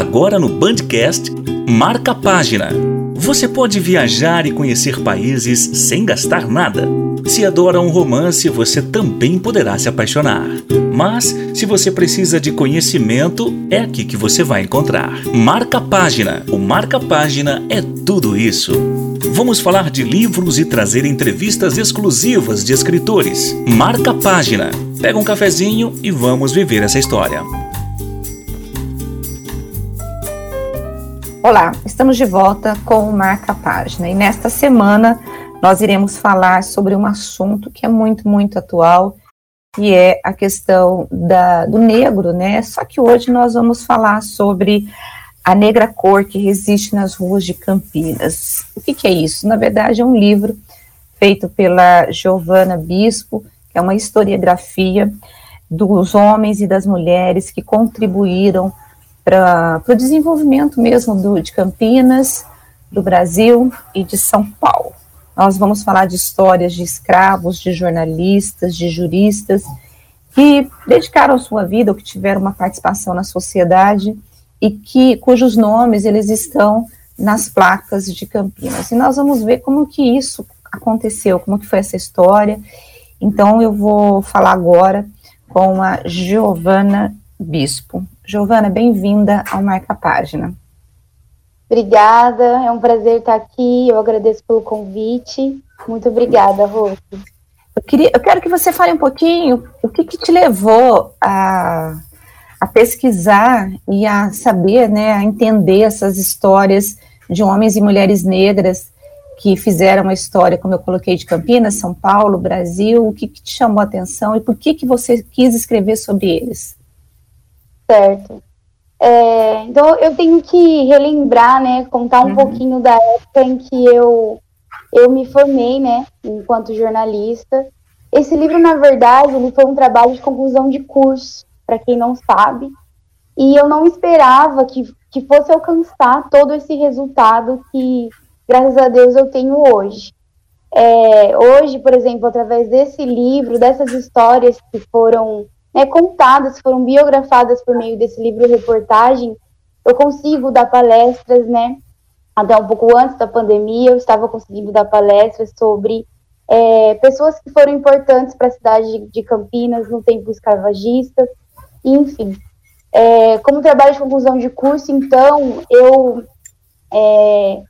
Agora no Bandcast, marca página. Você pode viajar e conhecer países sem gastar nada. Se adora um romance, você também poderá se apaixonar. Mas, se você precisa de conhecimento, é aqui que você vai encontrar. Marca página. O Marca Página é tudo isso. Vamos falar de livros e trazer entrevistas exclusivas de escritores. Marca página. Pega um cafezinho e vamos viver essa história. Olá, estamos de volta com o Marca Página e nesta semana nós iremos falar sobre um assunto que é muito, muito atual, que é a questão da, do negro, né? Só que hoje nós vamos falar sobre a negra cor que resiste nas ruas de Campinas. O que, que é isso? Na verdade, é um livro feito pela Giovanna Bispo, que é uma historiografia dos homens e das mulheres que contribuíram para o desenvolvimento mesmo do, de Campinas, do Brasil e de São Paulo. Nós vamos falar de histórias de escravos, de jornalistas, de juristas que dedicaram sua vida ou que tiveram uma participação na sociedade e que cujos nomes eles estão nas placas de Campinas. E nós vamos ver como que isso aconteceu, como que foi essa história. Então eu vou falar agora com a Giovana Bispo. Giovana, bem-vinda ao Marca Página. Obrigada, é um prazer estar aqui, eu agradeço pelo convite. Muito obrigada, Rose. Eu, queria, eu quero que você fale um pouquinho o que, que te levou a, a pesquisar e a saber, né, a entender essas histórias de homens e mulheres negras que fizeram a história, como eu coloquei, de Campinas, São Paulo, Brasil, o que, que te chamou a atenção e por que, que você quis escrever sobre eles? Certo. É, então eu tenho que relembrar, né, contar um uhum. pouquinho da época em que eu eu me formei, né, enquanto jornalista. Esse livro, na verdade, ele foi um trabalho de conclusão de curso, para quem não sabe, e eu não esperava que, que fosse alcançar todo esse resultado que, graças a Deus, eu tenho hoje. É, hoje, por exemplo, através desse livro, dessas histórias que foram né, contadas, foram biografadas por meio desse livro reportagem, eu consigo dar palestras, né? Até um pouco antes da pandemia, eu estava conseguindo dar palestras sobre é, pessoas que foram importantes para a cidade de Campinas no tempo escravagista, enfim. É, como trabalho de conclusão de curso, então, eu é,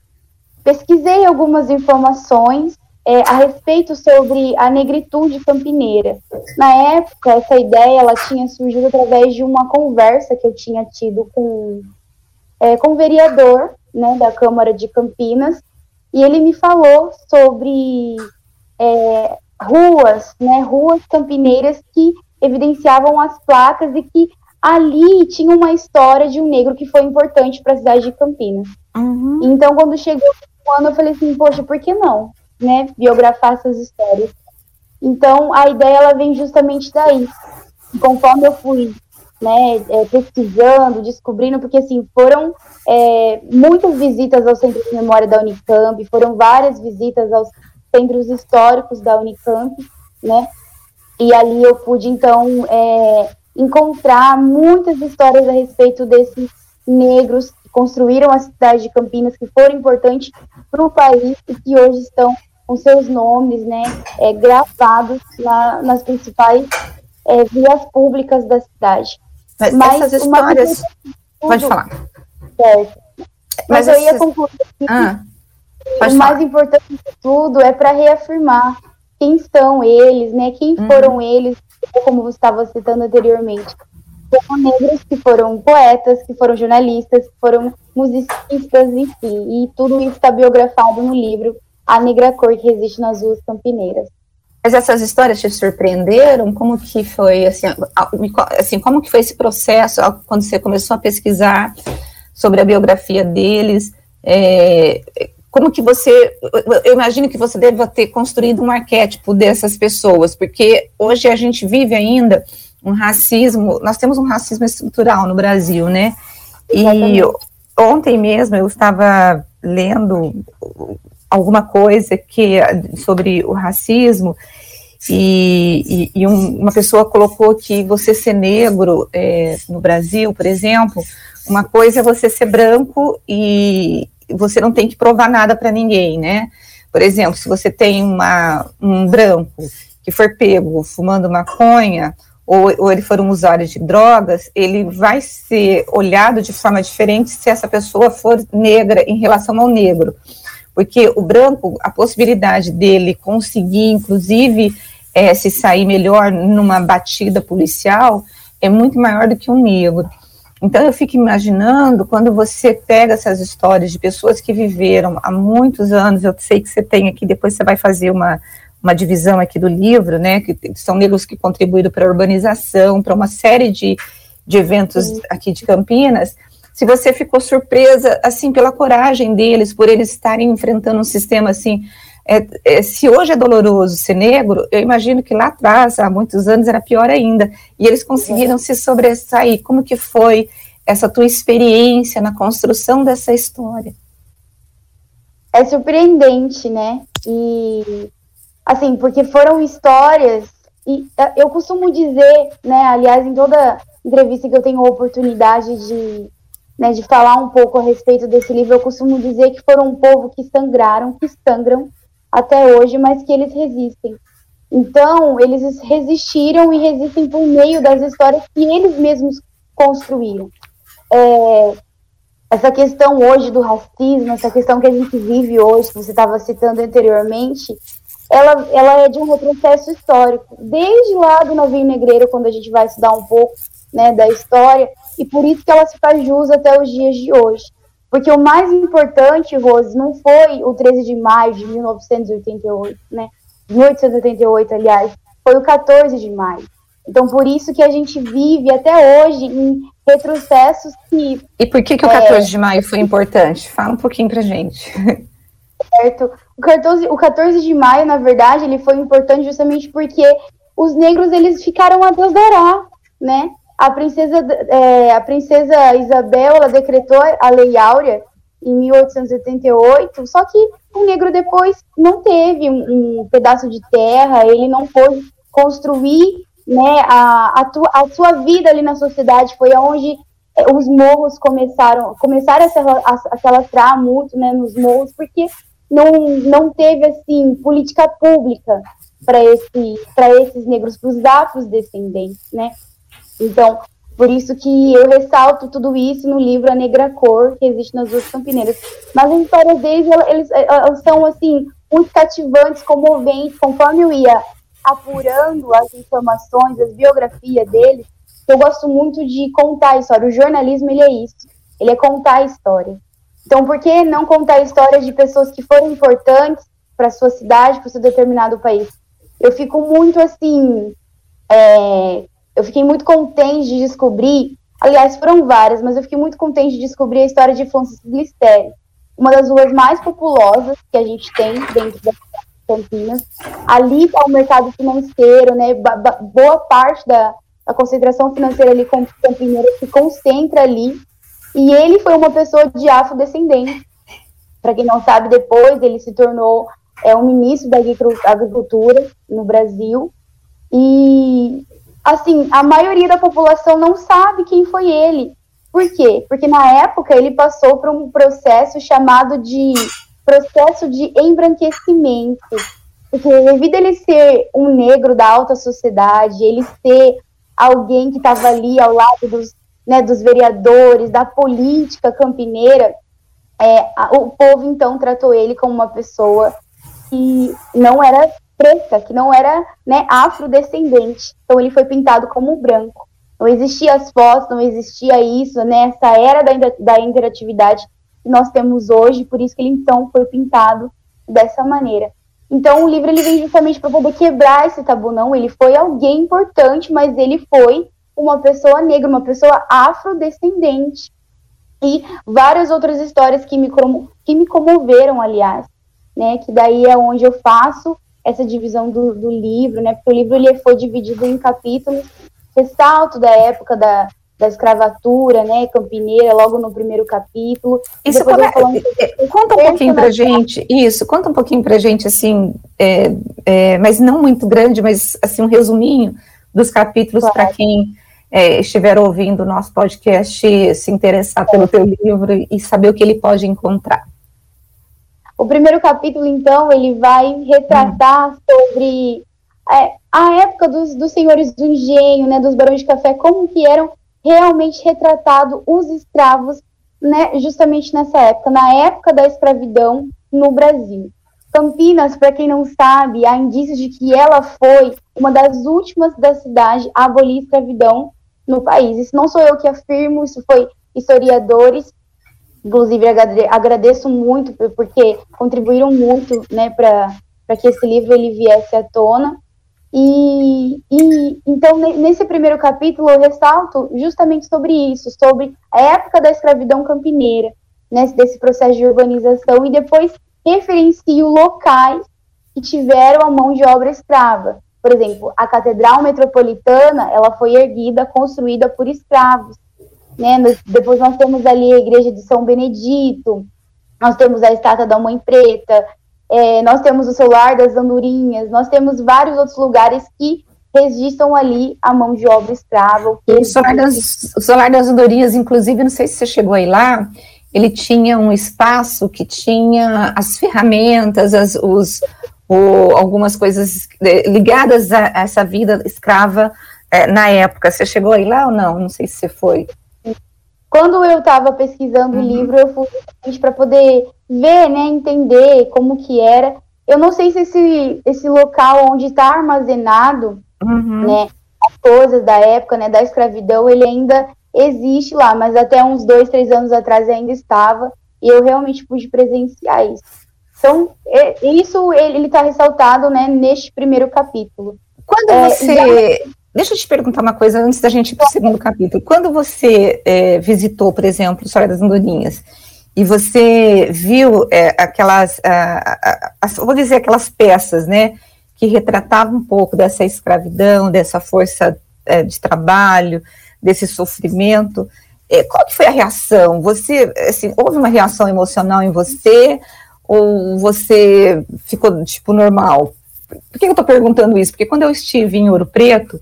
pesquisei algumas informações é, a respeito sobre a negritude campineira. Na época, essa ideia ela tinha surgido através de uma conversa que eu tinha tido com, é, com o vereador né, da Câmara de Campinas, e ele me falou sobre é, ruas, né, ruas campineiras que evidenciavam as placas e que ali tinha uma história de um negro que foi importante para a cidade de Campinas. Uhum. Então, quando chegou o ano, eu falei assim, poxa, por que não? Né, biografar essas histórias. Então, a ideia ela vem justamente daí. Conforme eu fui né, é, pesquisando, descobrindo, porque assim, foram é, muitas visitas ao Centro de Memória da Unicamp, foram várias visitas aos centros históricos da Unicamp, né? E ali eu pude, então, é, encontrar muitas histórias a respeito desses negros que construíram a cidade de Campinas, que foram importantes para o país e que hoje estão com seus nomes, né, é, gravados na, nas principais é, vias públicas da cidade. Mas, Mas essas histórias... Pode falar. Certo. Mas, Mas eu ia concluir que ah, o falar. mais importante de tudo é para reafirmar quem são eles, né, quem uhum. foram eles, como você estava citando anteriormente. Foram negros que foram poetas, que foram jornalistas, que foram musicistas, enfim, e tudo isso está biografado no livro a negra cor que existe nas ruas campineiras. Mas essas histórias te surpreenderam? Como que foi, assim, assim, como que foi esse processo quando você começou a pesquisar sobre a biografia deles? É, como que você, eu imagino que você deva ter construído um arquétipo dessas pessoas, porque hoje a gente vive ainda um racismo, nós temos um racismo estrutural no Brasil, né? E ontem mesmo eu estava lendo alguma coisa que sobre o racismo E, e, e um, uma pessoa colocou que você ser negro é, no Brasil, por exemplo, uma coisa é você ser branco e você não tem que provar nada para ninguém, né? Por exemplo, se você tem uma, um branco que for pego fumando maconha, ou, ou ele for um usuário de drogas, ele vai ser olhado de forma diferente se essa pessoa for negra em relação ao negro. Porque o branco, a possibilidade dele conseguir, inclusive, é, se sair melhor numa batida policial é muito maior do que um negro. Então eu fico imaginando quando você pega essas histórias de pessoas que viveram há muitos anos, eu sei que você tem aqui, depois você vai fazer uma, uma divisão aqui do livro, né, que são negros que contribuíram para a urbanização, para uma série de, de eventos aqui de Campinas, se você ficou surpresa, assim, pela coragem deles, por eles estarem enfrentando um sistema, assim, é, é, se hoje é doloroso ser negro, eu imagino que lá atrás, há muitos anos, era pior ainda, e eles conseguiram se sobressair, como que foi essa tua experiência na construção dessa história? É surpreendente, né, e assim, porque foram histórias, e é, eu costumo dizer, né, aliás, em toda entrevista que eu tenho a oportunidade de, né, de falar um pouco a respeito desse livro, eu costumo dizer que foram um povo que sangraram, que sangram até hoje, mas que eles resistem. Então, eles resistiram e resistem por meio das histórias que eles mesmos construíram. É, essa questão hoje do racismo, essa questão que a gente vive hoje, que você estava citando anteriormente, ela, ela é de um retrocesso histórico, desde lá do Novinho Negreiro, quando a gente vai estudar um pouco né, da história, e por isso que ela se faz jus até os dias de hoje. Porque o mais importante, Rose, não foi o 13 de maio de 1988, né? 1888, aliás, foi o 14 de maio. Então, por isso que a gente vive até hoje em retrocessos que. E por que, que o 14 é, de maio foi importante? Fala um pouquinho pra gente. Certo. O 14, o 14 de maio, na verdade, ele foi importante justamente porque os negros eles ficaram a Deus dará, né? A princesa, é, a princesa Isabel ela decretou a Lei Áurea em 1888, só que o negro depois não teve um, um pedaço de terra, ele não pôde construir né, a, a, tua, a sua vida ali na sociedade, foi onde é, os morros começaram, começaram a se, a, a se alastrar muito né, nos morros, porque não, não teve assim política pública para esse, esses negros, para os afrodescendentes, né? Então, por isso que eu ressalto tudo isso no livro A Negra Cor, que existe nas duas campineiras. Mas as histórias deles, eles, elas são, assim, muito cativantes, comoventes, conforme eu ia apurando as informações, as biografias deles, eu gosto muito de contar a história. O jornalismo, ele é isso. Ele é contar a história. Então, por que não contar histórias de pessoas que foram importantes para a sua cidade, para o seu determinado país? Eu fico muito, assim, é, eu fiquei muito contente de descobrir, aliás, foram várias, mas eu fiquei muito contente de descobrir a história de Francis Glistério, uma das ruas mais populosas que a gente tem dentro da Campinas. Ali está o mercado financeiro, né? Boa parte da, da concentração financeira ali com Campineira se concentra ali. E ele foi uma pessoa de afrodescendente. Para quem não sabe, depois ele se tornou é, um ministro da agricultura no Brasil. E assim, a maioria da população não sabe quem foi ele. Por quê? Porque na época ele passou por um processo chamado de processo de embranquecimento. Porque devido a ele ser um negro da alta sociedade, ele ser alguém que estava ali ao lado dos, né, dos vereadores, da política campineira, é, o povo então tratou ele como uma pessoa que não era preta, que não era né, afrodescendente. Então ele foi pintado como branco. Não existia as fotos, não existia isso, né, essa era da, da interatividade que nós temos hoje, por isso que ele então foi pintado dessa maneira. Então o livro ele vem justamente para poder quebrar esse tabu, não, ele foi alguém importante, mas ele foi uma pessoa negra, uma pessoa afrodescendente. E várias outras histórias que me, que me comoveram, aliás, né, que daí é onde eu faço essa divisão do, do livro, né? Porque o livro ele foi dividido em capítulos, ressalto da época da, da escravatura, né, campineira, logo no primeiro capítulo. Isso come... É, conta um pouquinho para gente, isso, conta um pouquinho para gente, assim, é, é, mas não muito grande, mas assim, um resuminho dos capítulos claro. para quem é, estiver ouvindo o nosso podcast, se interessar pelo teu livro e saber o que ele pode encontrar. O primeiro capítulo, então, ele vai retratar hum. sobre é, a época dos, dos senhores do engenho, né, dos barões de café, como que eram realmente retratados os escravos, né, justamente nessa época, na época da escravidão no Brasil. Campinas, para quem não sabe, há indícios de que ela foi uma das últimas da cidade a abolir a escravidão no país. Isso não sou eu que afirmo, isso foi historiadores. Inclusive, agradeço muito porque contribuíram muito né, para que esse livro ele viesse à tona. E, e, então nesse primeiro capítulo eu ressalto justamente sobre isso, sobre a época da escravidão campineira, né, desse processo de urbanização e depois referencio locais que tiveram a mão de obra escrava. Por exemplo, a Catedral Metropolitana, ela foi erguida, construída por escravos. Né? Depois nós temos ali a Igreja de São Benedito, nós temos a Estátua da Mãe Preta, é, nós temos o Solar das Andorinhas, nós temos vários outros lugares que registram ali a mão de obra escrava. O Solar, das, o Solar das Andorinhas, inclusive, não sei se você chegou aí lá, ele tinha um espaço que tinha as ferramentas, as, os, o, algumas coisas ligadas a, a essa vida escrava é, na época. Você chegou aí lá ou não? Não sei se você foi. Quando eu estava pesquisando uhum. o livro, eu fui para poder ver, né, entender como que era. Eu não sei se esse, esse local onde está armazenado, uhum. né, as coisas da época, né, da escravidão, ele ainda existe lá, mas até uns dois, três anos atrás ainda estava, e eu realmente pude presenciar isso. Então, é, isso ele está ressaltado né, neste primeiro capítulo. Quando é, você. Já... Deixa eu te perguntar uma coisa antes da gente ir para o segundo capítulo. Quando você é, visitou, por exemplo, História das Andorinhas, e você viu é, aquelas, vou dizer, aquelas peças, né, que retratavam um pouco dessa escravidão, dessa força é, de trabalho, desse sofrimento. É, qual que foi a reação? Você, assim, houve uma reação emocional em você ou você ficou tipo normal? Por que eu estou perguntando isso? Porque quando eu estive em Ouro Preto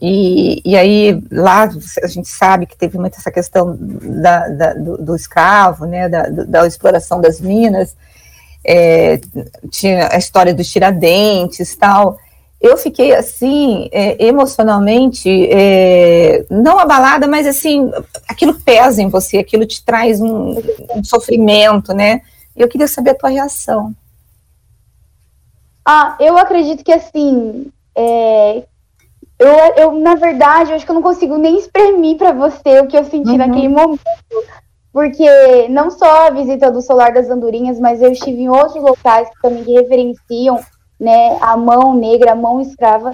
e, e aí lá a gente sabe que teve muita essa questão da, da do, do, escravo, né, da, da exploração das minas, é, tinha a história dos tiradentes tal eu fiquei assim, é, emocionalmente, é, não abalada, mas assim, aquilo pesa em você, aquilo te traz um, um sofrimento, né? E eu queria saber a tua reação. Ah, eu acredito que assim, é, eu, eu, na verdade, eu acho que eu não consigo nem exprimir para você o que eu senti uhum. naquele momento. Porque não só a visita do Solar das Andorinhas, mas eu estive em outros locais que também referenciam né, a mão negra, a mão escrava.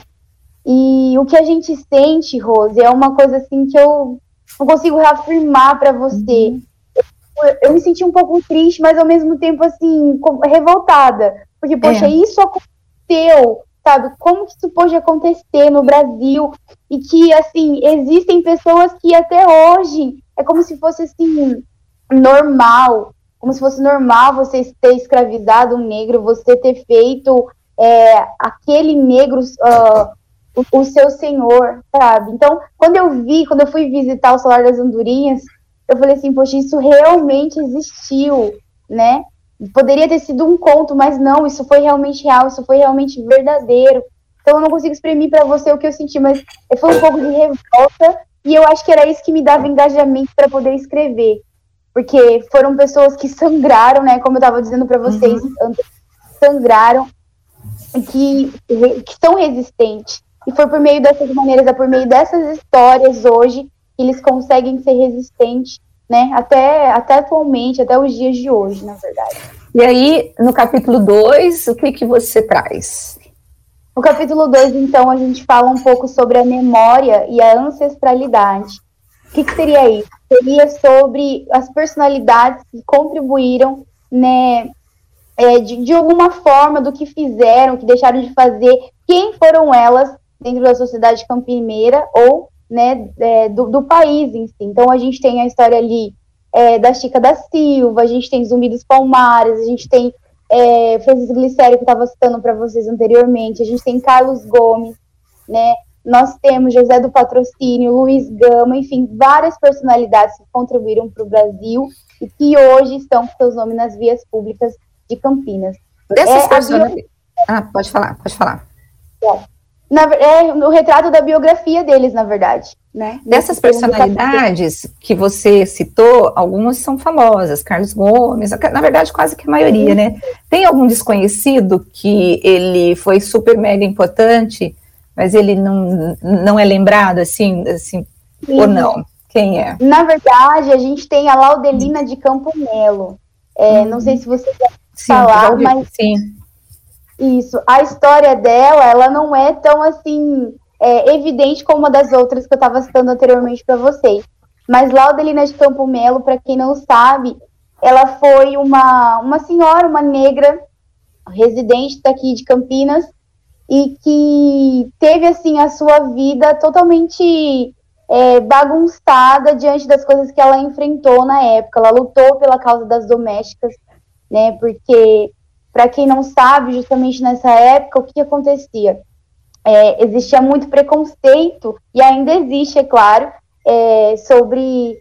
E o que a gente sente, Rose, é uma coisa assim que eu não consigo reafirmar para você. Uhum. Eu, eu, me senti um pouco triste, mas ao mesmo tempo assim, revoltada, porque poxa, é. isso aconteceu, sabe? Como que isso pode acontecer no Brasil? E que assim, existem pessoas que até hoje é como se fosse assim normal, como se fosse normal você ter escravizado um negro, você ter feito é, aquele negro, uh, o, o, seu senhor, sabe? Então, quando eu vi, quando eu fui visitar o Solar das Andorinhas, eu falei assim, poxa, isso realmente existiu, né? Poderia ter sido um conto, mas não, isso foi realmente real, isso foi realmente verdadeiro. Então, eu não consigo exprimir para você o que eu senti, mas foi um pouco de revolta, e eu acho que era isso que me dava engajamento para poder escrever. Porque foram pessoas que sangraram, né? Como eu estava dizendo para vocês, uhum. sangraram que, que são resistentes. E foi por meio dessas maneiras, é por meio dessas histórias hoje que eles conseguem ser resistentes, né? Até, até atualmente, até os dias de hoje, na verdade. E aí, no capítulo 2, o que, que você traz? No capítulo 2, então, a gente fala um pouco sobre a memória e a ancestralidade. O que, que seria isso? Seria sobre as personalidades que contribuíram né, é, de, de alguma forma do que fizeram, que deixaram de fazer, quem foram elas dentro da sociedade campineira ou né, é, do, do, país em si. Então a gente tem a história ali é, da Chica da Silva, a gente tem Zumbi dos Palmares, a gente tem é, Francisco Glicério, que estava citando para vocês anteriormente, a gente tem Carlos Gomes, né, nós temos José do Patrocínio, Luiz Gama, enfim, várias personalidades que contribuíram para o Brasil e que hoje estão com seus nomes nas vias públicas de Campinas. Dessas é, personalidades... Ah, pode falar, pode falar. É. Na, é o retrato da biografia deles, na verdade. Né? Dessas personalidades que você citou, algumas são famosas, Carlos Gomes, na verdade quase que a maioria, né? Tem algum desconhecido que ele foi super mega importante, mas ele não, não é lembrado assim, assim ou não? Quem é? Na verdade, a gente tem a Laudelina de Campo Melo. É, hum. Não sei se você quer falar, mas sim. Isso. A história dela, ela não é tão assim é, evidente como uma das outras que eu estava citando anteriormente para vocês. Mas Laudelina de Campo Melo, para quem não sabe, ela foi uma, uma senhora, uma negra, residente daqui de Campinas, e que teve assim a sua vida totalmente é, bagunçada diante das coisas que ela enfrentou na época. Ela lutou pela causa das domésticas, né? Porque para quem não sabe, justamente nessa época, o que acontecia? É, existia muito preconceito, e ainda existe, é claro, é, sobre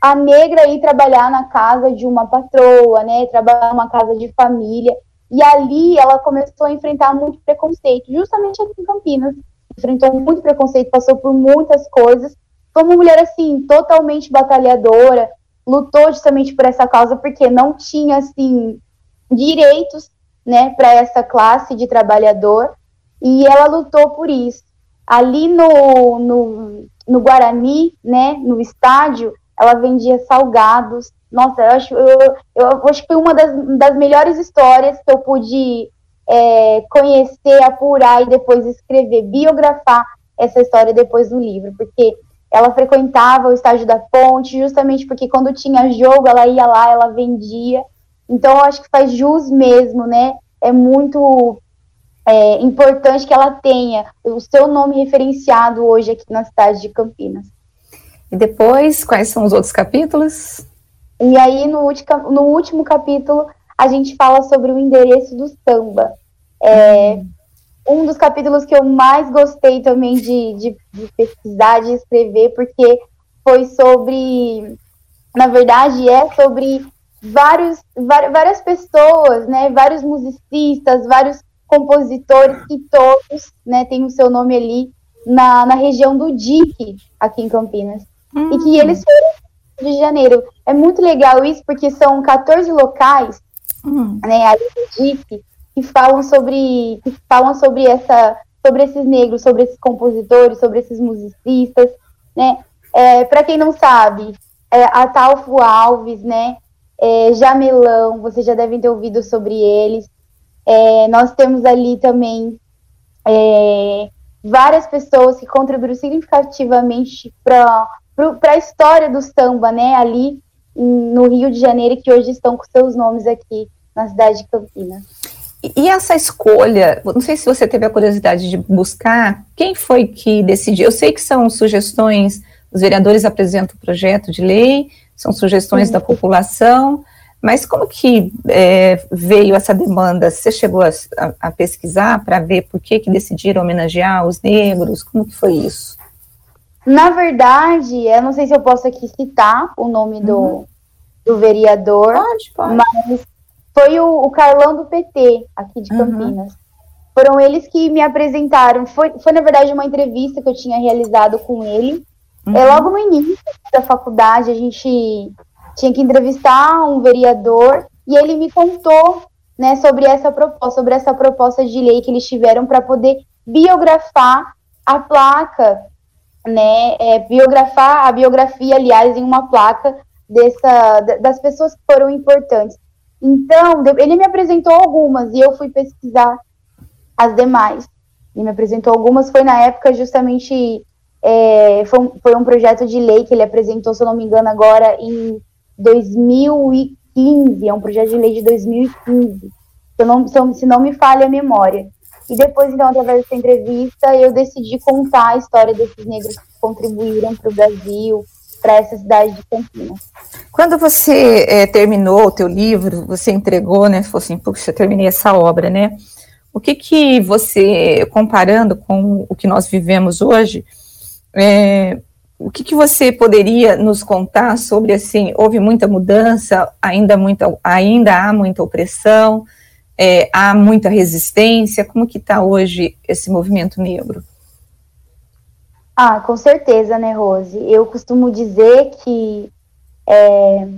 a negra ir trabalhar na casa de uma patroa, né, trabalhar numa casa de família, e ali ela começou a enfrentar muito preconceito, justamente aqui em Campinas, enfrentou muito preconceito, passou por muitas coisas, foi uma mulher, assim, totalmente batalhadora, lutou justamente por essa causa, porque não tinha, assim, direitos né, para essa classe de trabalhador, e ela lutou por isso. Ali no, no, no Guarani, né, no estádio, ela vendia salgados. Nossa, eu acho, eu, eu acho que foi uma das, das melhores histórias que eu pude é, conhecer, apurar e depois escrever, biografar essa história depois do livro, porque ela frequentava o estádio da Ponte, justamente porque quando tinha jogo, ela ia lá, ela vendia. Então, eu acho que faz jus mesmo, né? É muito é, importante que ela tenha o seu nome referenciado hoje aqui na cidade de Campinas. E depois, quais são os outros capítulos? E aí, no, último, no último capítulo, a gente fala sobre o endereço do samba. É, um dos capítulos que eu mais gostei também de, de, de pesquisar, de escrever, porque foi sobre. Na verdade, é sobre vários, várias pessoas, né, vários musicistas, vários compositores que todos, né, têm o seu nome ali na, na região do DIC, aqui em Campinas. Hum. E que eles foram de janeiro. É muito legal isso, porque são 14 locais, hum. né, ali do DIC, que falam sobre, que falam sobre essa, sobre esses negros, sobre esses compositores, sobre esses musicistas, né, é, para quem não sabe, é, a Talfo Alves, né, é, Jamelão, vocês já devem ter ouvido sobre eles. É, nós temos ali também é, várias pessoas que contribuíram significativamente para a história do samba, né, ali no Rio de Janeiro, que hoje estão com seus nomes aqui na cidade de Campinas. E essa escolha, não sei se você teve a curiosidade de buscar, quem foi que decidiu? Eu sei que são sugestões, os vereadores apresentam o projeto de lei, são sugestões da população, mas como que é, veio essa demanda? Você chegou a, a, a pesquisar para ver por que, que decidiram homenagear os negros? Como que foi isso? Na verdade, eu não sei se eu posso aqui citar o nome do, uhum. do vereador, pode, pode. mas foi o, o, Carlão do PT, aqui de uhum. Campinas. Uhum. Foram eles que me apresentaram. Foi, foi, na verdade, uma entrevista que eu tinha realizado com ele. É uhum. É, logo no início da faculdade, a gente tinha que entrevistar um vereador e ele me contou né, sobre essa proposta, sobre essa proposta de lei que eles tiveram para poder biografar a placa, né, é, biografar a biografia, aliás, em uma placa dessa, das pessoas que foram importantes. Então, ele me apresentou algumas e eu fui pesquisar as demais. Ele me apresentou algumas, foi na época justamente é, foi, um, foi um projeto de lei que ele apresentou, se eu não me engano, agora em 2015. É um projeto de lei de 2015. Se não, se não me falha a memória. E depois, então, através dessa entrevista, eu decidi contar a história desses negros que contribuíram para o Brasil, para essa cidade de Campinas. Quando você é, terminou o teu livro, você entregou, né? Falou assim, puxa, terminei essa obra, né? O que que você, comparando com o que nós vivemos hoje, é, o que, que você poderia nos contar sobre, assim, houve muita mudança, ainda, muita, ainda há muita opressão, é, há muita resistência, como que está hoje esse movimento negro? Ah, com certeza, né, Rose? Eu costumo dizer que é,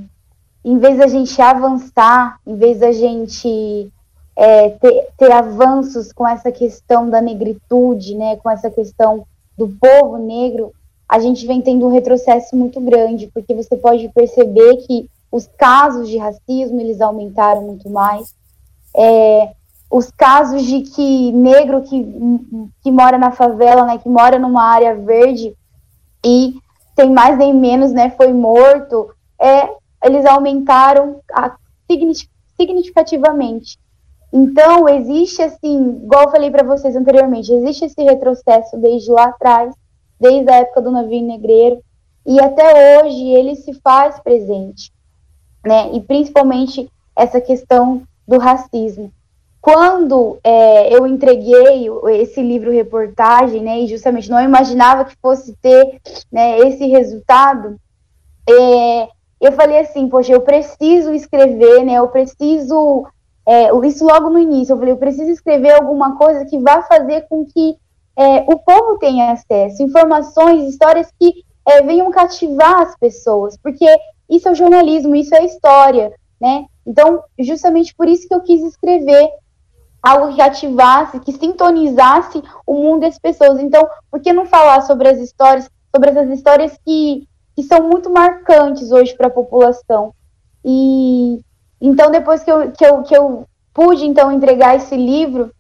em vez da gente avançar, em vez da gente é, ter, ter avanços com essa questão da negritude, né, com essa questão do povo negro, a gente vem tendo um retrocesso muito grande, porque você pode perceber que os casos de racismo eles aumentaram muito mais. É, os casos de que negro que, que mora na favela, né, que mora numa área verde e sem mais nem menos, né, foi morto, é, eles aumentaram a, significativamente. Então, existe assim, igual eu falei para vocês anteriormente, existe esse retrocesso desde lá atrás, desde a época do navio negreiro, e até hoje ele se faz presente, né? E principalmente essa questão do racismo. Quando é, eu entreguei esse livro reportagem, né, e justamente não imaginava que fosse ter né, esse resultado, é, eu falei assim, poxa, eu preciso escrever, né, eu preciso, é, isso logo no início, eu falei, eu preciso escrever alguma coisa que vá fazer com que é, o povo tenha acesso, informações, histórias que é, venham cativar as pessoas, porque isso é jornalismo, isso é história, né? Então, justamente por isso que eu quis escrever algo que ativasse, que sintonizasse o mundo das pessoas. Então, por que não falar sobre as histórias, sobre essas histórias que, que são muito marcantes hoje para a população? E então, depois que eu, que, eu, que eu pude então entregar esse livro,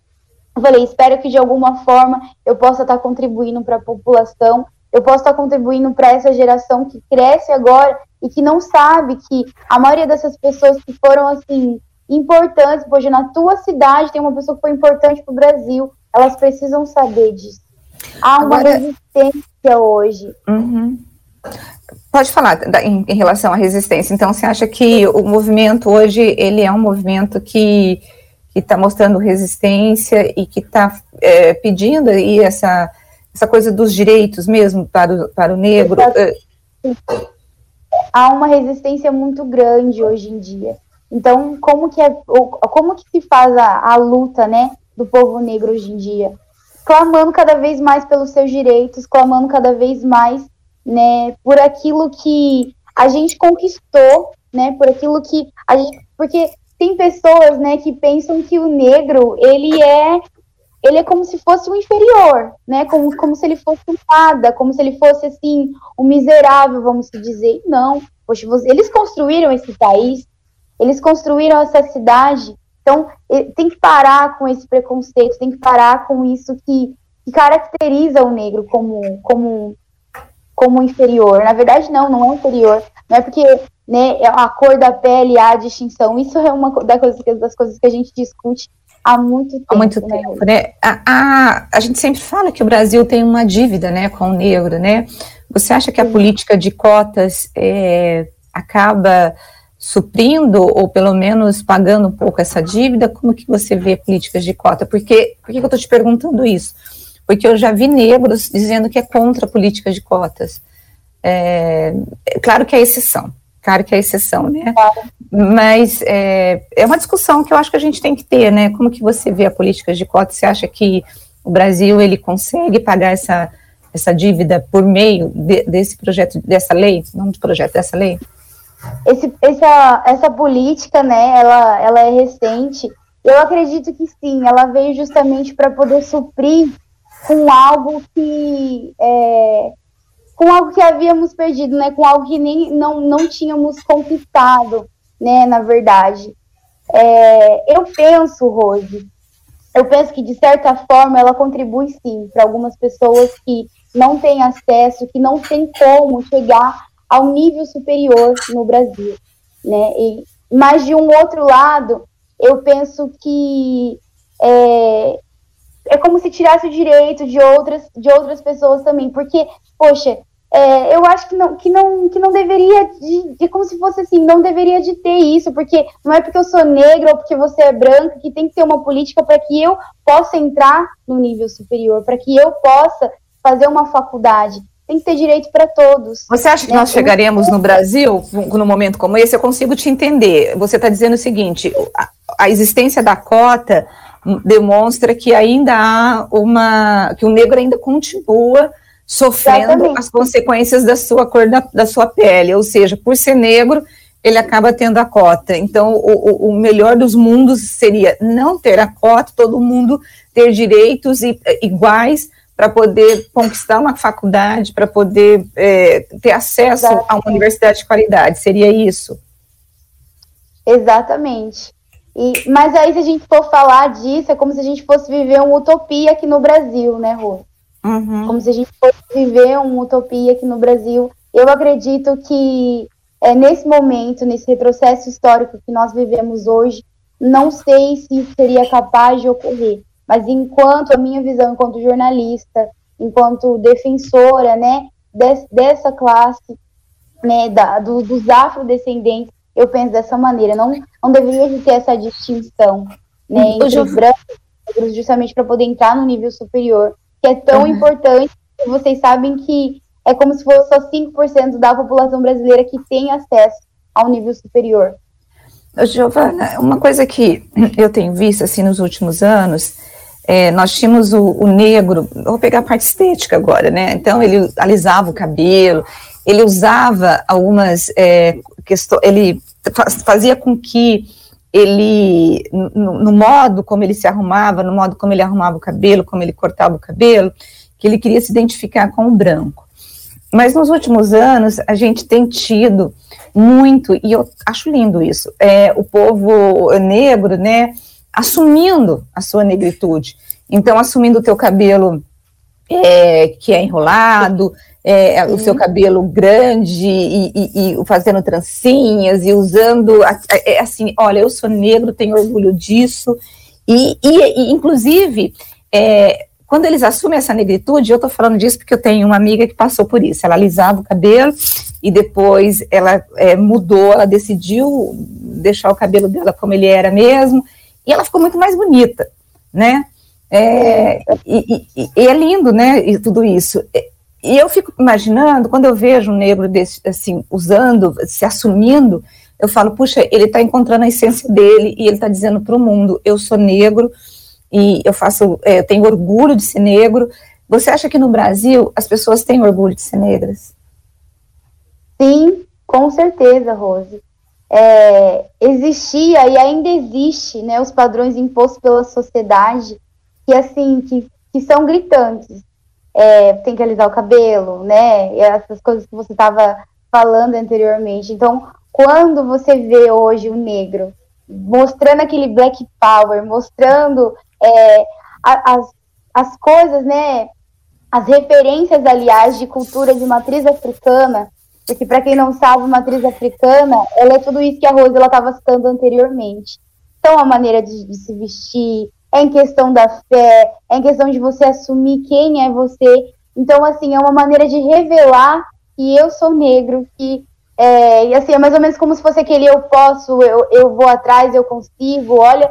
eu falei, espero que de alguma forma eu possa estar contribuindo para a população, eu possa estar contribuindo para essa geração que cresce agora e que não sabe que a maioria dessas pessoas que foram assim importantes, poxa, na tua cidade tem uma pessoa que foi importante para o Brasil, elas precisam saber disso. Há uma agora... resistência hoje. Uhum. Pode falar em, em relação à resistência. Então, você acha que o movimento hoje ele é um movimento que que está mostrando resistência e que está é, pedindo aí essa, essa coisa dos direitos mesmo para o, para o negro. É. Há uma resistência muito grande hoje em dia. Então, como que, é, como que se faz a, a luta né, do povo negro hoje em dia? Clamando cada vez mais pelos seus direitos, clamando cada vez mais né, por aquilo que a gente conquistou, né, por aquilo que a gente, porque tem pessoas, né, que pensam que o negro, ele é ele é como se fosse um inferior, né, como, como se ele fosse um nada, como se ele fosse, assim, um miserável, vamos dizer. Não, poxa, eles construíram esse país, eles construíram essa cidade, então tem que parar com esse preconceito, tem que parar com isso que, que caracteriza o negro como, como, como inferior. Na verdade, não, não é inferior. Não é porque né, é a cor da pele, a distinção. Isso é uma das coisas, das coisas que a gente discute há muito tempo. Há muito né? tempo, né? A, a, a gente sempre fala que o Brasil tem uma dívida, né, com o negro, né? Você acha que a política de cotas é, acaba suprindo ou pelo menos pagando um pouco essa dívida? Como que você vê políticas de cota? Porque, por que eu estou te perguntando isso? Porque eu já vi negros dizendo que é contra políticas de cotas. É, claro que é exceção, claro que é exceção, né? Claro. Mas é, é uma discussão que eu acho que a gente tem que ter, né? Como que você vê a política de cotas? Você acha que o Brasil ele consegue pagar essa, essa dívida por meio de, desse projeto, dessa lei, não de projeto, dessa lei? Esse, essa, essa política, né, ela, ela é recente. Eu acredito que sim, ela veio justamente para poder suprir com algo que é, com algo que havíamos perdido, né? Com algo que nem não, não tínhamos conquistado, né? Na verdade, é, eu penso, Rose, eu penso que de certa forma ela contribui sim para algumas pessoas que não têm acesso, que não têm como chegar ao nível superior no Brasil, né? E, mas de um outro lado, eu penso que é, é como se tirasse o direito de outras, de outras pessoas também, porque, poxa, é, eu acho que não, que não, que não deveria, de, de, como se fosse assim, não deveria de ter isso, porque não é porque eu sou negra ou porque você é branca que tem que ter uma política para que eu possa entrar no nível superior, para que eu possa fazer uma faculdade. Tem que ter direito para todos. Você acha que né? nós chegaremos no Brasil, num momento como esse? Eu consigo te entender. Você está dizendo o seguinte: a, a existência da cota demonstra que ainda há uma. que o negro ainda continua sofrendo Exatamente. as consequências da sua cor da, da, sua pele, ou seja, por ser negro, ele acaba tendo a cota. Então, o, o, melhor dos mundos seria não ter a cota, todo mundo ter direitos iguais para poder conquistar uma faculdade, para poder é, ter acesso Exatamente. a uma universidade de qualidade. Seria isso? Exatamente. E, mas aí, se a gente for falar disso, é como se a gente fosse viver uma utopia aqui no Brasil, né, Rô? Uhum. Como se a gente fosse viver uma utopia aqui no Brasil. Eu acredito que é, nesse momento, nesse retrocesso histórico que nós vivemos hoje, não sei se isso seria capaz de ocorrer. Mas enquanto a minha visão, enquanto jornalista, enquanto defensora, né, des, dessa classe, né, da, do, dos afrodescendentes, eu penso dessa maneira. Não, não deveria ter essa distinção, né, hum, entre os brancos e negros, justamente para poder entrar no nível superior, que é tão uhum. importante. Vocês sabem que é como se fosse só 5% da população brasileira que tem acesso ao nível superior. Giovana, uma coisa que eu tenho visto assim nos últimos anos, é, nós tínhamos o, o, negro, vou pegar a parte estética agora, né? Então ele alisava o cabelo, ele usava algumas é, questões, ele fazia com que ele, no, no, modo como ele se arrumava, no modo como ele arrumava o cabelo, como ele cortava o cabelo, que ele queria se identificar com o branco. Mas nos últimos anos a gente tem tido muito, e eu acho lindo isso, é, o povo negro, né, assumindo a sua negritude. Então, assumindo o teu cabelo é, que é enrolado, é, o seu cabelo grande e, e, e, fazendo trancinhas e usando, é, assim, olha, eu sou negro, tenho orgulho disso, e, e inclusive, é, quando eles assumem essa negritude, eu estou falando disso porque eu tenho uma amiga que passou por isso. Ela alisava o cabelo e depois ela é, mudou, ela decidiu deixar o cabelo dela como ele era mesmo, e ela ficou muito mais bonita, né? É, e, e, e, é lindo, né? E tudo isso. E eu fico imaginando, quando eu vejo um negro desse, assim, usando, se assumindo, eu falo, puxa, ele está encontrando a essência dele e ele está dizendo para o mundo: eu sou negro e eu faço, é, eu tenho orgulho de ser negro. Você acha que no Brasil as pessoas têm orgulho de ser negras? Sim, com certeza, Rose. É, existia e ainda existe, né, os padrões impostos pela sociedade que assim que, que são gritantes. É, tem que alisar o cabelo, né? E essas coisas que você estava falando anteriormente. Então, quando você vê hoje o negro mostrando aquele black power, mostrando é, as, as coisas, né? As referências, aliás, de cultura de matriz africana, porque para quem não sabe, matriz africana, ela é tudo isso que a Rose estava citando anteriormente. Então, a maneira de, de, se vestir, é em questão da fé, é em questão de você assumir quem é você. Então, assim, é uma maneira de revelar que eu sou negro, que é, e assim, é mais ou menos como se fosse aquele eu posso, eu, eu vou atrás, eu consigo, olha,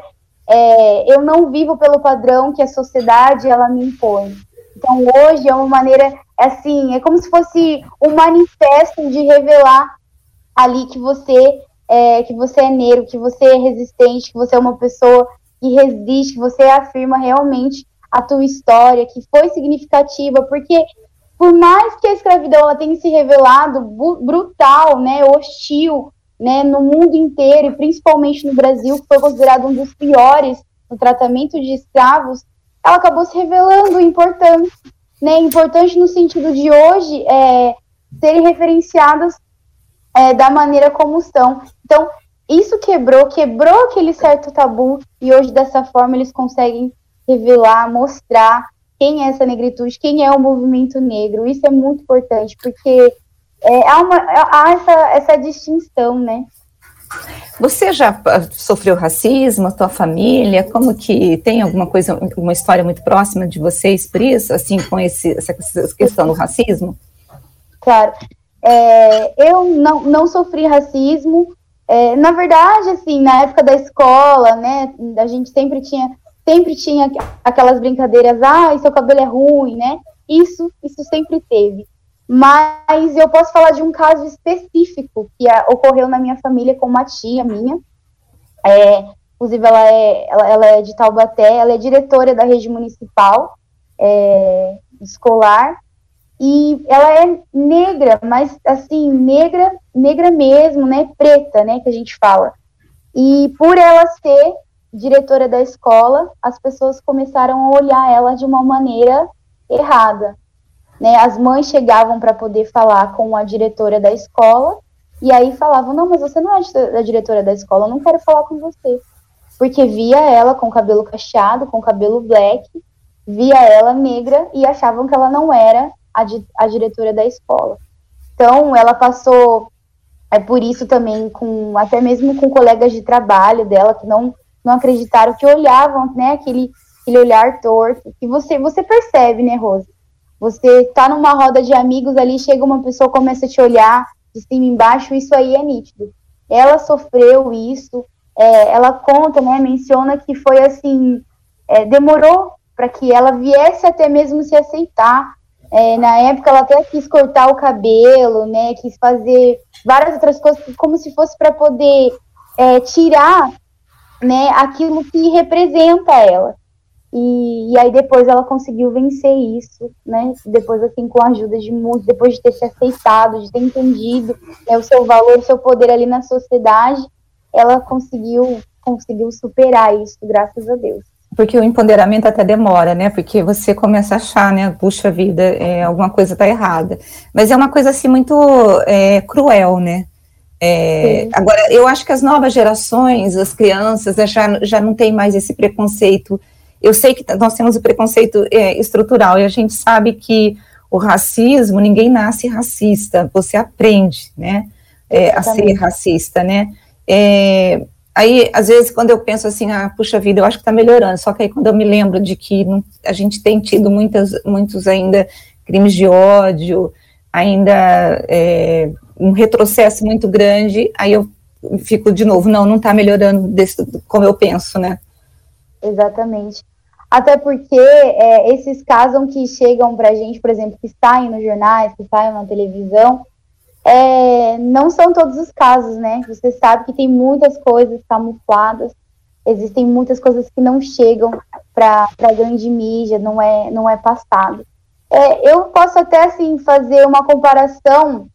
é, eu não vivo pelo padrão que a sociedade ela me impõe. Então hoje é uma maneira, assim, é como se fosse um manifesto de revelar ali que você é, que você é negro, que você é resistente, que você é uma pessoa que resiste, você afirma realmente a tua história, que foi significativa, porque por mais que a escravidão ela tenha se revelado brutal, né, hostil, né, no mundo inteiro e principalmente no Brasil, que foi considerado um dos piores no tratamento de escravos, ela acabou se revelando importante, né, importante no sentido de hoje é, serem referenciadas é, da maneira como estão. Então, isso quebrou, quebrou aquele certo tabu e hoje dessa forma eles conseguem revelar, mostrar quem é essa negritude, quem é o movimento negro. Isso é muito importante, porque é, há, uma, há essa, essa distinção, né? Você já sofreu racismo, a tua família? Como que tem alguma coisa, uma história muito próxima de vocês por isso, assim, com esse, essa questão do racismo? Claro. É, eu não, não sofri racismo. É, na verdade, assim, na época da escola, né, a gente sempre tinha, sempre tinha aquelas brincadeiras, ah, seu cabelo é ruim, né? Isso, isso sempre teve. Mas eu posso falar de um caso específico que ocorreu na minha família com uma tia minha. É, inclusive, ela é, ela, ela, é de Taubaté, ela é diretora da rede municipal é, escolar. E ela é negra, mas assim, negra, negra mesmo, né? Preta, né? Que a gente fala. E por ela ser diretora da escola, as pessoas começaram a olhar ela de uma maneira errada. Né? As mães chegavam para poder falar com a diretora da escola e aí falavam: Não, mas você não é a diretora da escola, eu não quero falar com você. Porque via ela com cabelo cacheado, com cabelo black, via ela negra e achavam que ela não era a, di a diretora da escola. Então, ela passou, é por isso também, com até mesmo com colegas de trabalho dela que não, não acreditaram, que olhavam, né, aquele, aquele olhar torto, que você, você percebe, né, Rose? Você tá numa roda de amigos ali, chega uma pessoa, começa a te olhar de cima embaixo, isso aí é nítido. Ela sofreu isso, é, ela conta, né, menciona que foi assim, é, demorou para que ela viesse até mesmo se aceitar. É, na época ela até quis cortar o cabelo, né, quis fazer várias outras coisas, como se fosse para poder é, tirar, né, aquilo que representa ela. E, e, aí depois ela conseguiu vencer isso, né? Depois, assim, com a ajuda de muitos, depois de ter se aceitado, de ter entendido né, o seu valor, o seu poder ali na sociedade, ela conseguiu, conseguiu superar isso, graças a Deus. Porque o empoderamento até demora, né? Porque você começa a achar, né? Puxa vida, é, alguma coisa está errada. Mas é uma coisa assim muito é, cruel, né? É, agora, eu acho que as novas gerações, as crianças, já, já não tem mais esse preconceito eu sei que nós temos o preconceito é, estrutural e a gente sabe que o racismo, ninguém nasce racista, você aprende, né, é, a ser racista, né. É, aí, às vezes, quando eu penso assim, ah, puxa vida, eu acho que está melhorando, só que aí quando eu me lembro de que não, a gente tem tido muitas, muitos ainda crimes de ódio, ainda é, um retrocesso muito grande, aí eu fico de novo, não, não está melhorando desse, como eu penso, né. Exatamente até porque é, esses casos que chegam para a gente, por exemplo, que saem nos jornais, que saem na televisão, é, não são todos os casos, né? Você sabe que tem muitas coisas camufladas, existem muitas coisas que não chegam para a grande mídia, não é, não é passado. É, eu posso até, assim, fazer uma comparação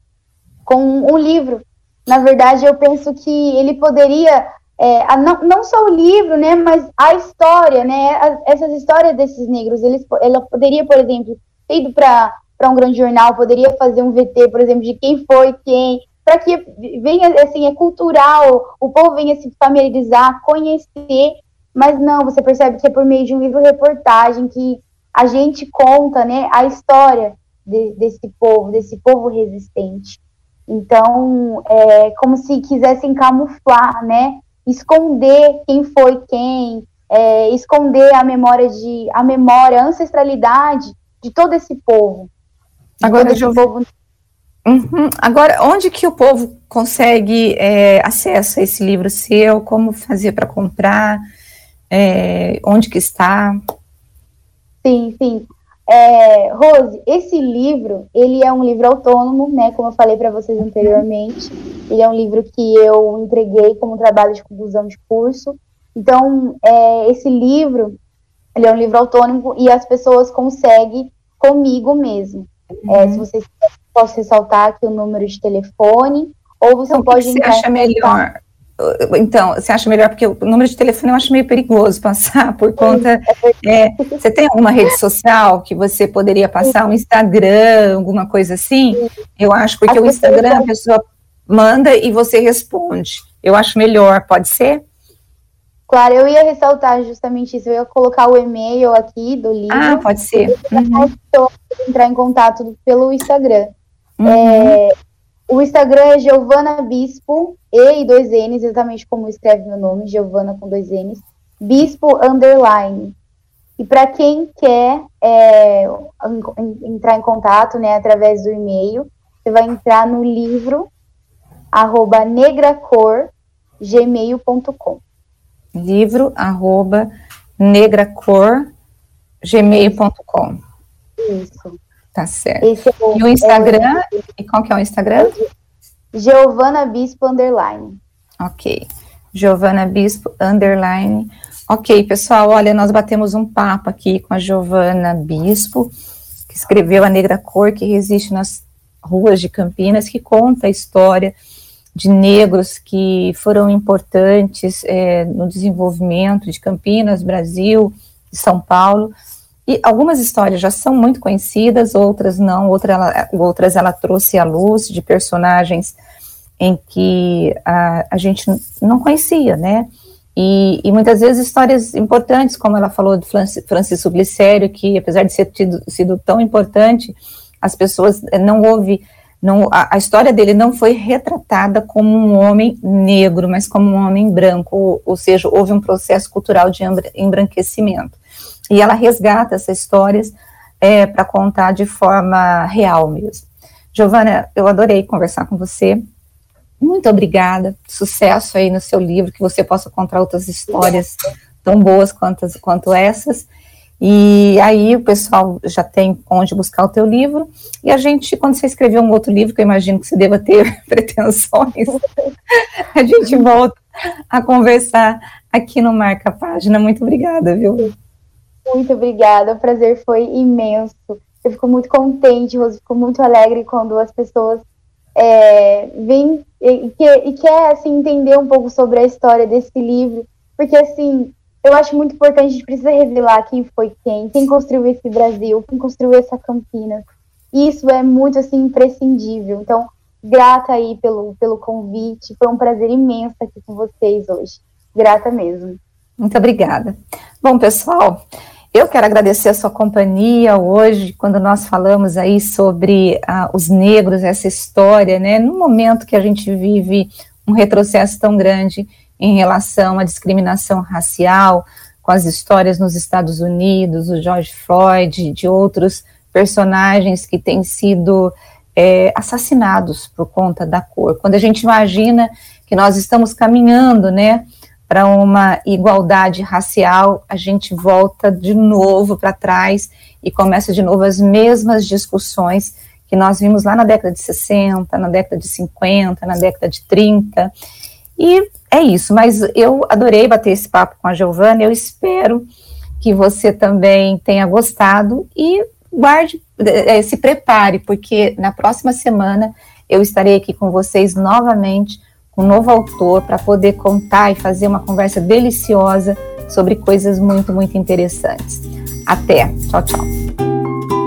com um livro. Na verdade, eu penso que ele poderia é, a, não, não só o livro, né, mas a história, né, as, essas histórias desses negros, eles, ela poderia, por exemplo, ter ido para um grande jornal, poderia fazer um VT, por exemplo, de quem foi quem, para que venha, assim, é cultural, o povo venha se familiarizar, conhecer, mas não, você percebe que é por meio de um livro-reportagem que a gente conta, né, a história de, desse povo, desse povo resistente. Então, é como se quisessem camuflar, né, esconder quem foi quem, é, esconder a memória de a memória, a ancestralidade de todo esse povo. Agora, esse povo... Uhum. Agora, onde que o povo consegue é, acesso a esse livro seu? Como fazer para comprar? É, onde que está? Sim, sim. É, Rose, esse livro, ele é um livro autônomo, né? Como eu falei para vocês anteriormente. Ele é um livro que eu entreguei como trabalho de conclusão de curso. Então, é, esse livro, ele é um livro autônomo e as pessoas conseguem comigo mesmo. É, uhum. É, se vocês posso ressaltar aqui o número de telefone, ou você então, pode. Que você acha melhor? Então, você acha melhor, porque o número de telefone eu acho meio perigoso passar por conta. É, você tem alguma rede social que você poderia passar, um Instagram, alguma coisa assim? Eu acho, porque o Instagram a pessoa manda e você responde. Eu acho melhor, pode ser? Claro, eu ia ressaltar justamente isso, eu ia colocar o e-mail aqui do livro. Ah, pode ser. Uhum. entrar em contato pelo Instagram. Uhum. É, O Instagram é Giovana Bispo, E e dois N's, exatamente como escreve meu nome, Giovana com dois N's, Bispo Underline. E para quem quer é, entrar em contato, né, através do e-mail, você vai entrar no livro arroba negracor.gmail.com livro arroba negracor.gmail.com Isso. Tá certo. É e o Instagram? É. E qual que é o Instagram? Giovana Bispo Underline. Ok. Giovana Bispo Underline. Ok, pessoal, olha, nós batemos um papo aqui com a Giovana Bispo, que escreveu A Negra Cor, que resiste nas ruas de Campinas, que conta a história de negros que foram importantes é, no desenvolvimento de Campinas, Brasil, São Paulo. E algumas histórias já são muito conhecidas, outras não, outra ela, outras ela trouxe à luz de personagens em que a, a gente não conhecia, né? E, e, muitas vezes histórias importantes, como ela falou de Francisco Glicério, que apesar de ser sido tão importante, as pessoas eh, não houve, não, a, a, história dele não foi retratada como um homem negro, mas como um homem branco, ou, ou seja, houve um processo cultural de embranquecimento. E ela resgata essas histórias é, para contar de forma real mesmo. Giovana, eu adorei conversar com você. Muito obrigada. Sucesso aí no seu livro, que você possa contar outras histórias tão boas quanto, quanto essas. E aí o pessoal já tem onde buscar o teu livro. E a gente, quando você escrever um outro livro, que eu imagino que você deva ter pretensões, a gente volta a conversar aqui no Marca Página. Muito obrigada, viu? Muito obrigada, o prazer foi imenso. Eu fico muito contente, Rose, fico muito alegre quando as pessoas é, vêm e, que, e quer assim, entender um pouco sobre a história desse livro, porque assim, eu acho muito importante, a gente precisa revelar quem foi quem, quem construiu esse Brasil, quem construiu essa Campinas. Isso é muito assim imprescindível. Então, grata aí pelo, pelo convite. Foi um prazer imenso aqui com vocês hoje. Grata mesmo. Muito obrigada. Bom, pessoal, eu quero agradecer a sua companhia hoje, quando nós falamos aí sobre ah, os negros, essa história, né? No momento que a gente vive um retrocesso tão grande em relação à discriminação racial, com as histórias nos Estados Unidos, o George Floyd, de outros personagens que têm sido é, assassinados por conta da cor. Quando a gente imagina que nós estamos caminhando, né? para uma igualdade racial, a gente volta de novo para trás e começa de novo as mesmas discussões que nós vimos lá na década de 60, na década de 50, na década de 30. E é isso, mas eu adorei bater esse papo com a Giovana, eu espero que você também tenha gostado e guarde, eh, se prepare, porque na próxima semana eu estarei aqui com vocês novamente um novo autor para poder contar e fazer uma conversa deliciosa sobre coisas muito, muito interessantes. Até. Tchau, tchau.